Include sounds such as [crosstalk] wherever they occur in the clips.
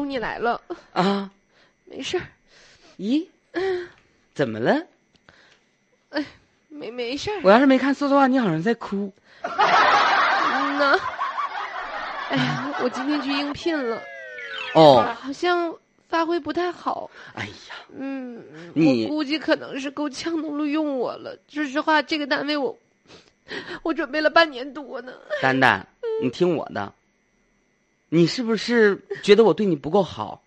周你来了，啊？没事儿，咦，怎么了？哎没没事儿。我要是没看错的话，你好像在哭。嗯呐，哎呀，我今天去应聘了，哦，好像发挥不太好。哎呀，嗯，我估计可能是够呛能录用我了。说实话，这个单位我我准备了半年多呢。丹丹，你听我的，你是不是觉得我对你不够好？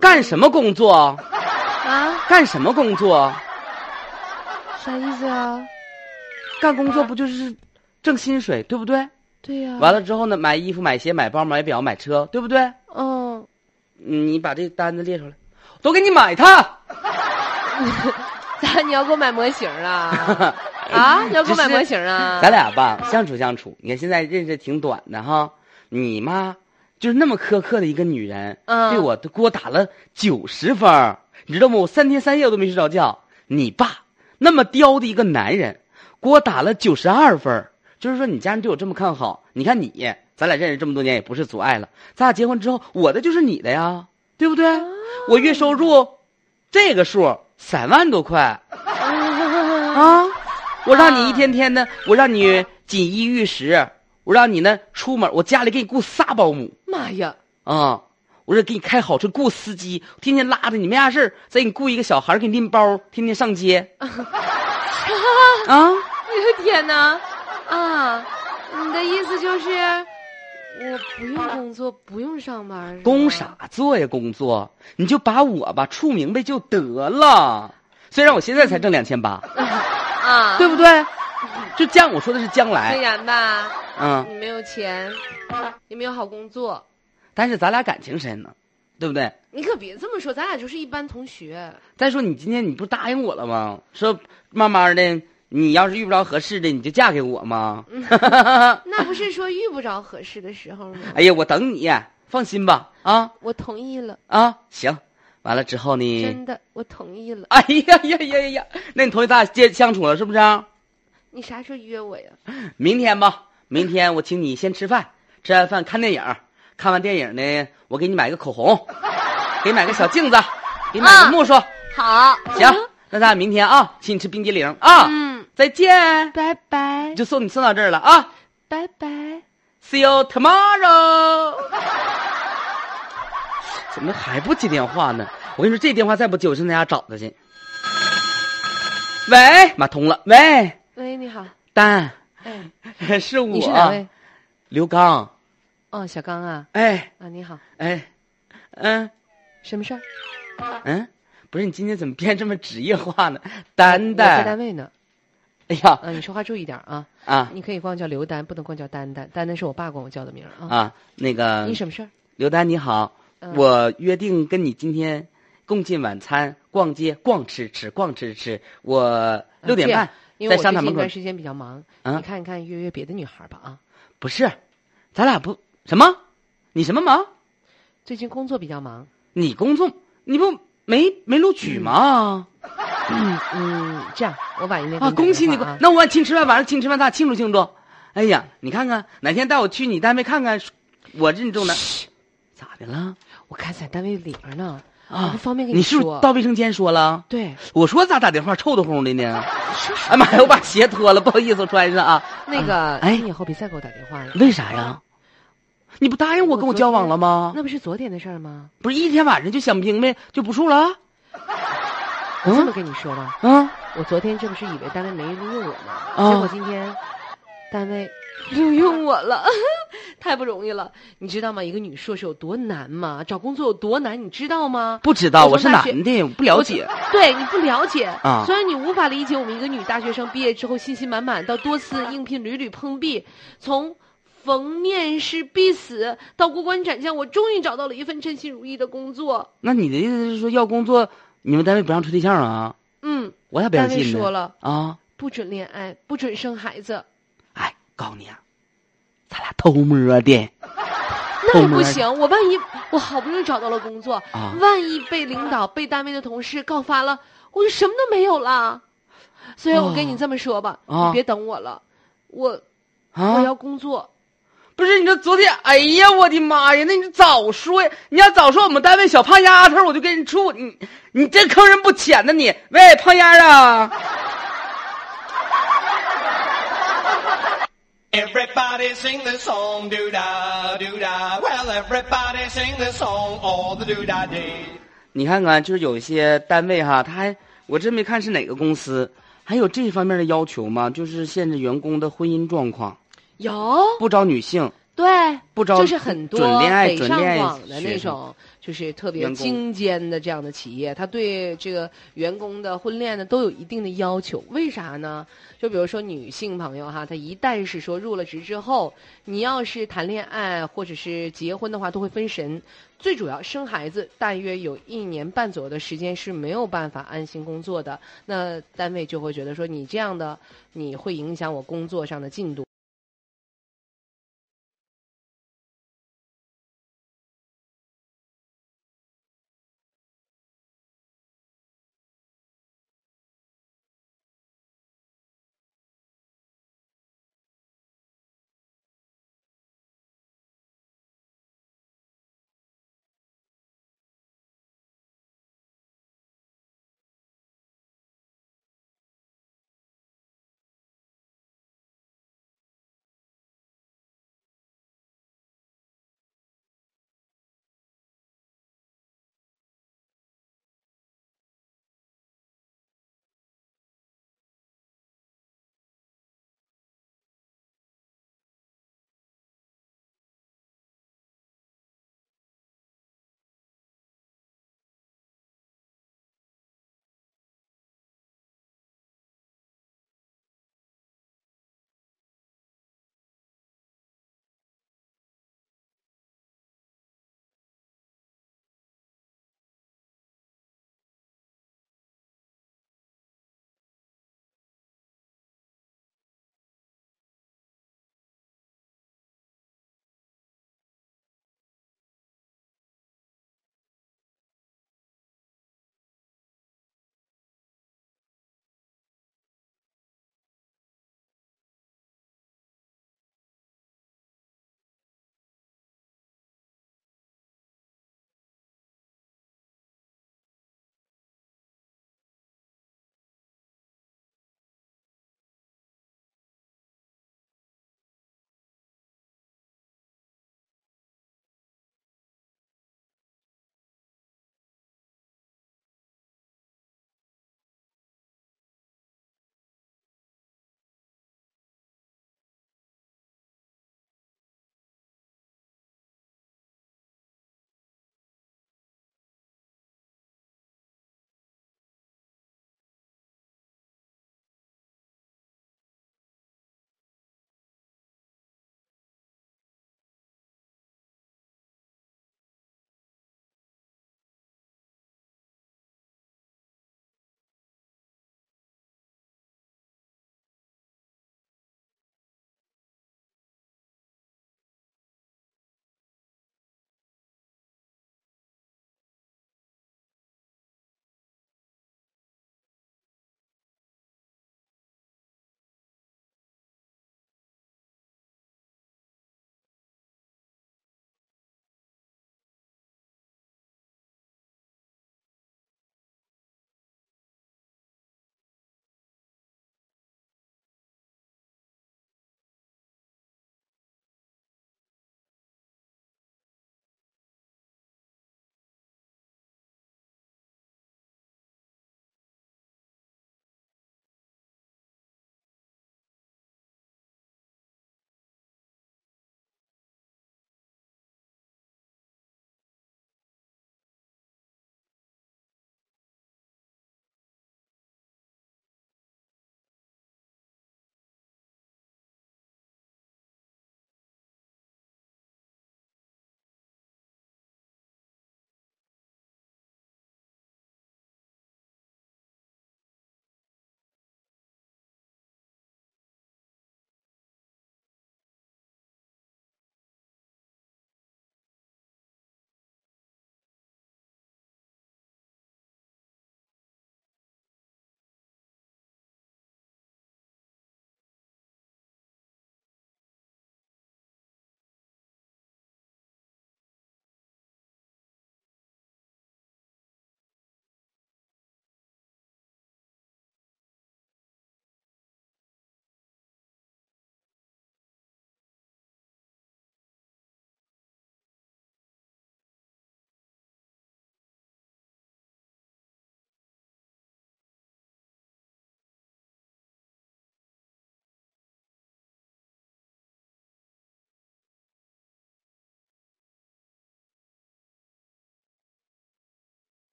干什么工作？啊，干什么工作？啥意思啊？干工作不就是挣薪水，对不对？对呀、完了之后呢，买衣服、买鞋、买包、买表、买车，对不对？嗯，嗯你把这单子列出来，都给你买它。咋 [laughs] 你要给我买模型啊？[laughs] 啊，你要给我买模型啊？咱俩吧，相处相处，你看现在认识挺短的哈。你妈就是那么苛刻的一个女人，嗯对我都给我打了九十分，你知道吗？我三天三夜我都没睡着觉。你爸那么刁的一个男人，给我打了九十二分，就是说你家人对我这么看好，你看你，咱俩认识这么多年也不是阻碍了。咱俩结婚之后，我的就是你的呀，对不对？我月收入这个数三万多块。啊！我让你一天天的，我让你锦衣玉食，我让你呢出门，我家里给你雇仨保姆妈呀！啊！我说给你开好车，雇司机，天天拉着你没啥事儿再给你雇一个小孩儿给你拎包，天天上街。[laughs] 啊！我的天哪！啊，你的意思就是我不用工作，不用上班？工啥做呀？工作你就把我吧处明白就得了。虽然我现在才挣两千八，[laughs] 啊？对不对？就将我说的是将来虽，然吧，嗯，你没有钱，也没有好工作，但是咱俩感情深呢，对不对？你可别这么说，咱俩就是一般同学。再说你今天你不答应我了吗？说慢慢的，你要是遇不着合适的，你就嫁给我吗？[laughs] 那不是说遇不着合适的时候吗？哎呀，我等你，放心吧。啊我同意了，啊，行。完了之后呢？真的，我同意了。哎呀呀呀呀呀！那你同意咱俩接相处了是不是？你啥时候约我呀？[laughs] 明天吧，明天我请你先吃饭，吃完饭看电影，看完电影呢，我给你买个口红，给你买个小镜子，给你买个木梳。好，行，那咱俩明天啊，请你吃冰激凌啊。嗯，再见。拜拜，就送你送到这儿了啊。拜拜。See you tomorrow。[laughs] 怎么还不接电话呢？我跟你说，这电话再不接，我上他家找他去。喂，妈通了。喂，喂，你好，丹，哎，[laughs] 是我。你是哪位？刘刚。哦，小刚啊，哎啊，你好，哎，嗯什么事儿？嗯，不是你今天怎么变这么职业化呢？丹丹在单，位呢。哎呀啊，你说话注意点啊！啊你可以管我叫刘丹，不能光叫丹丹。丹丹是我爸管我叫的名啊。啊，那个你什么事儿？刘丹你好，嗯我约定跟你今天共进晚餐，逛街逛吃吃，逛吃吃。我六点半因为在我最近一段。时间比较忙，啊你看一看约约别的女孩吧啊。不是，咱俩不什么？你什么忙？最近工作比较忙，你工作你不没没录取吗？嗯嗯，这样我晚一点啊，恭喜你！那我请吃饭，晚上请吃饭，咱俩庆祝庆祝。哎呀，你看看哪天带我去你单位看看，我认中的咋的了？我看在单位里边呢，我啊不，方便跟你你是不说。是到卫生间说了？对，我说咋打电话臭的哄的呢？哎妈呀，我把鞋脱了，不好意思，我穿上啊。那个，哎你以后别再给我打电话了。为啥呀？你不答应我跟我交往了吗？那不是昨天的事儿吗？不是一天晚上就想不明白就不处了？我这么跟你说吧，嗯，我昨天这不是以为单位没录用我吗？啊结果今天单位录用我了，[laughs] 太不容易了。你知道吗？一个女硕士有多难吗？找工作有多难，你知道吗？不知道，我是男的，我不了解。对你不了解啊虽然你无法理解我们一个女大学生毕业之后信心满满，到多次应聘屡屡碰壁，从逢面试必死到过关斩将，我终于找到了一份称心如意的工作。那你的意思是说要工作，你们单位不让处对象啊？嗯，我咋不单位相信呢？说了，啊，不准恋爱，不准生孩子，哎，告诉你啊，咱俩偷摸的那也不行。我万一我好不容易找到了工作，啊万一被领导、被单位的同事告发了，我就什么都没有了。所以我跟你这么说吧，啊你别等我了，我、我啊！要工作。不是你这昨天，哎呀，我的妈呀！那你早说呀！你要早说，我们单位小胖丫头，我就跟你处。你你这坑人不浅呢！你喂，胖丫啊！Everybody sing the song, doo da doo da. Well, everybody sing the song all the doo da day. 你看看，就是有一些单位哈，他还我真没看是哪个公司，还有这方面的要求吗？就是限制员工的婚姻状况，有不招女性，对，不招就是很多准恋爱、北上准恋爱广的那种，就是特别精尖的这样的企业，他对这个员工的婚恋呢都有一定的要求。为啥呢？就比如说女性朋友哈，她一旦是说入了职之后，你要是谈恋爱或者是结婚的话，都会分神。最主要生孩子，大约有一年半左右的时间是没有办法安心工作的。那单位就会觉得说你这样的，你会影响我工作上的进度。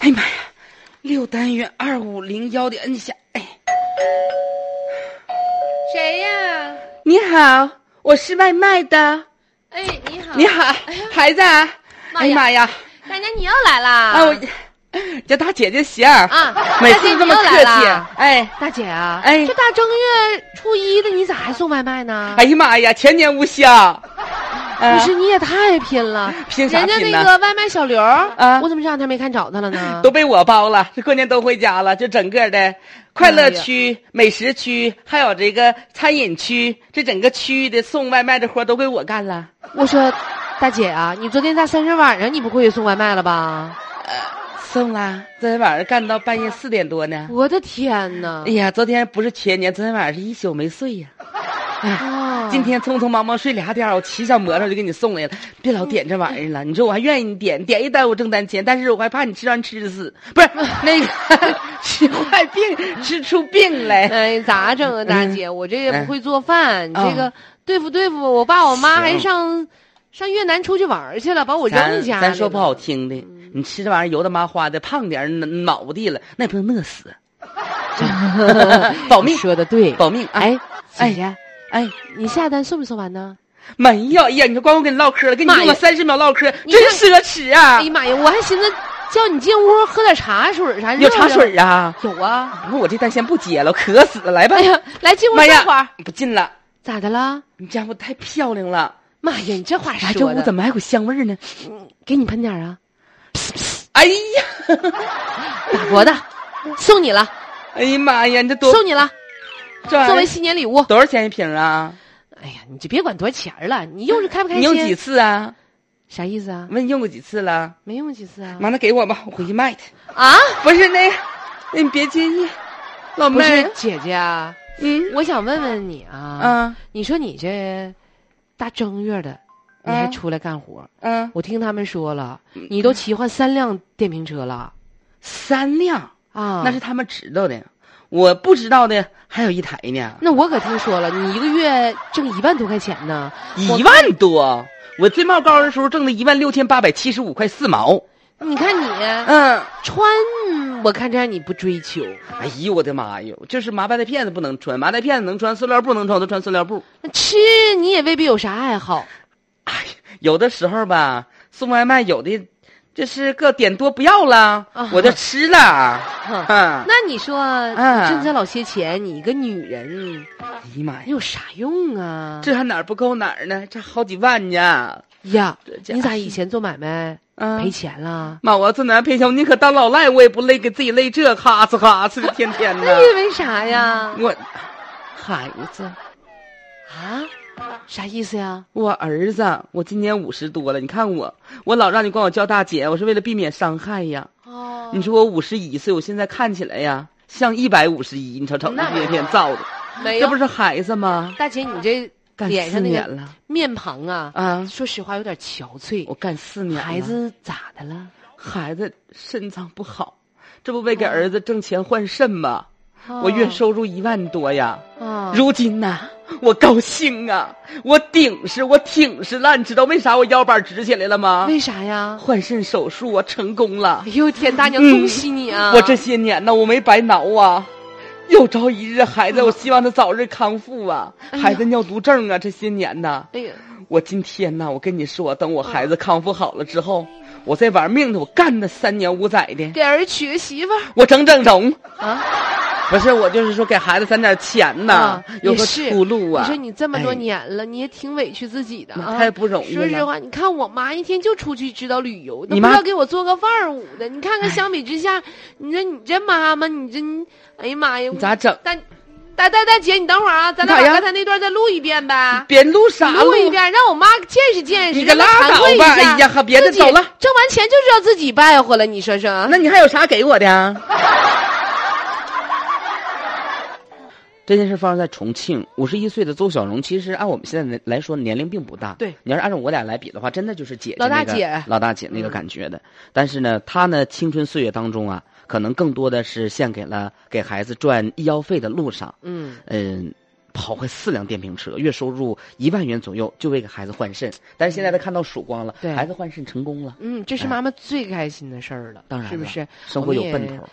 哎呀妈呀，六单元二五零幺的摁下，哎，谁呀？你好，我是外卖的。哎，你好，你好，孩子。哎呀妈呀！大娘，你又来啦？啊，我叫大姐姐行。啊，每次这么客气。哎，大姐啊，哎这大正月初一的，你咋还送外卖呢？哎呀妈呀，全年无休。不是，你也太拼了！[laughs] 拼啥人家那个外卖小刘啊我怎么这两天没看着他了呢？[laughs] 都被我包了，这过年都回家了，就整个的快乐区、美食区，还有这个餐饮区，这整个区域的送外卖的活都归我干了。我说，大姐啊，你昨天大三十晚上你不会也送外卖了吧？送了，昨天晚上干到半夜四点多呢。我的天哪哎！呀，昨天不是前年，昨天晚上是一宿没睡呀。啊，今天匆匆忙忙睡俩点儿，我骑小摩托就给你送来了。别老点这玩意儿了，你说我还愿意你点，点一单我挣单钱，但是我还怕你吃完吃死，不是那个 [laughs] 吃坏病，吃出病来。哎，咋整啊，大姐？我这也不会做饭，嗯这个对付对付，我爸我妈还上上越南出去玩去了，把我扔咱家咱说不好听的，你吃这玩意儿油的麻花的，胖点儿脑地了，那也不能饿死，[laughs] 保命。说的对。保命啊！哎，哎姐姐，哎，你下单送没送完呢？没有哎呀！你说光我跟你唠嗑了，跟你用了三十秒唠嗑，真奢侈啊哎！呀妈呀，我还寻思叫你进屋喝点茶水啥的。有茶水啊？有啊。那我这单先不接了，渴死了，来吧哎。呀，来进屋妈坐会儿。，不进了，咋的了？你家伙太漂亮了。妈呀，你这话说的，屋怎么还有股香味儿呢？给你喷点啊？哎呀，法国的，送你了，哎呀妈呀，你这多送你了，作为新年礼物。多少钱一瓶啊？哎呀，你就别管多少钱了，你用着开不开你心？用几次啊？啥意思啊？问你用过几次了？没用过几次啊？妈，那给我吧，我回去卖它。啊？不是那，那你别介意，老妹儿，姐姐啊，嗯我想问问你啊，嗯你说你这大正月的，你还嗯出来干活？嗯，我听他们说了，你都骑换三辆电瓶车了三辆，啊？那是他们知道的，我不知道的还有一台呢，那我可听说了，你一个月挣一万多块钱呢。一万多。我最冒高的时候挣了一万六千八百七十五块四毛。你看你嗯，穿，我看着你不追求，哎呦我的妈呦，就是麻白的片子不能穿，麻袋片子能穿，塑料布能穿，我都穿塑料布。那吃你也未必有啥爱好。哎有的时候吧，送外卖有的就是个点多不要了，啊我就吃了。那你说，啊挣这老些钱，你一个女人，哎呀妈呀，你有啥用啊？这还哪儿不够哪儿呢？这好几万呢。呀你咋以前做买卖啊赔钱了？妈，我要做男赔钱，我宁可当老赖，我也不累，给自己累这哈哧哈哧的，天天的。那因为啥呀？我孩子，啊，啥意思呀？我儿子，我今年五十多了，你看我，我老让你管我叫大姐，我是为了避免伤害呀。哦你说我五十一岁，我现在看起来呀像一百五十一，你瞅瞅，那一天天造的，没这不？是孩子吗？大姐，你这干四脸上那个年了面庞啊，啊！说实话有点憔悴我。干四年了，孩子咋的了？孩子肾脏不好，这不为给儿子挣钱换肾吗？哦我月收入一万多呀，啊，如今呐，我高兴啊，我顶是，我挺是了。你知道为啥我腰板直起来了吗？为啥呀？换肾手术我成功了哎。呦天，大娘，嗯恭喜你啊！我这些年呢，我没白挠啊。有朝一日，孩子，我希望他早日康复啊！哎孩子尿毒症啊，这些年呐，哎呀，我今天呐，我跟你说，等我孩子康复好了之后，我再玩命的，我干他三年五载的，给儿娶个媳妇儿我整整容。啊！[laughs] 不是，我就是说给孩子攒点钱呐，啊有个出路啊。你说你这么多哎年了，你也挺委屈自己的啊，太不容易了。说实话，你看我妈一天就出去知道旅游，都你妈不知道给我做个饭儿午的。你看看，相比之下，你说你这妈妈，你这，哎呀妈呀！你咋整？大大大大姐，你等会儿啊，咱俩把刚才那段再录一遍呗。别录啥录一遍，让我妈见识见识，你可拉倒吧！哎呀，哈，别的走了。挣完钱就知道自己败坏了，你说说？那你还有啥给我的 [laughs] 啊？这件事发生在重庆，五十一岁的邹小荣，其实按我们现在来说年龄并不大。对你要是按照我俩来比的话，真的就是姐姐、老大那个姐老大姐那个感觉的。但是呢，她呢青春岁月当中啊，可能更多的是献给了给孩子赚医药费的路上。嗯，嗯，跑坏四辆电瓶车，月收入一万元左右，就为给孩子换肾。但是现在他看到曙光了，对孩子换肾成功了，嗯，这是哎妈妈最开心的事儿了，当然是不是？生活有奔头。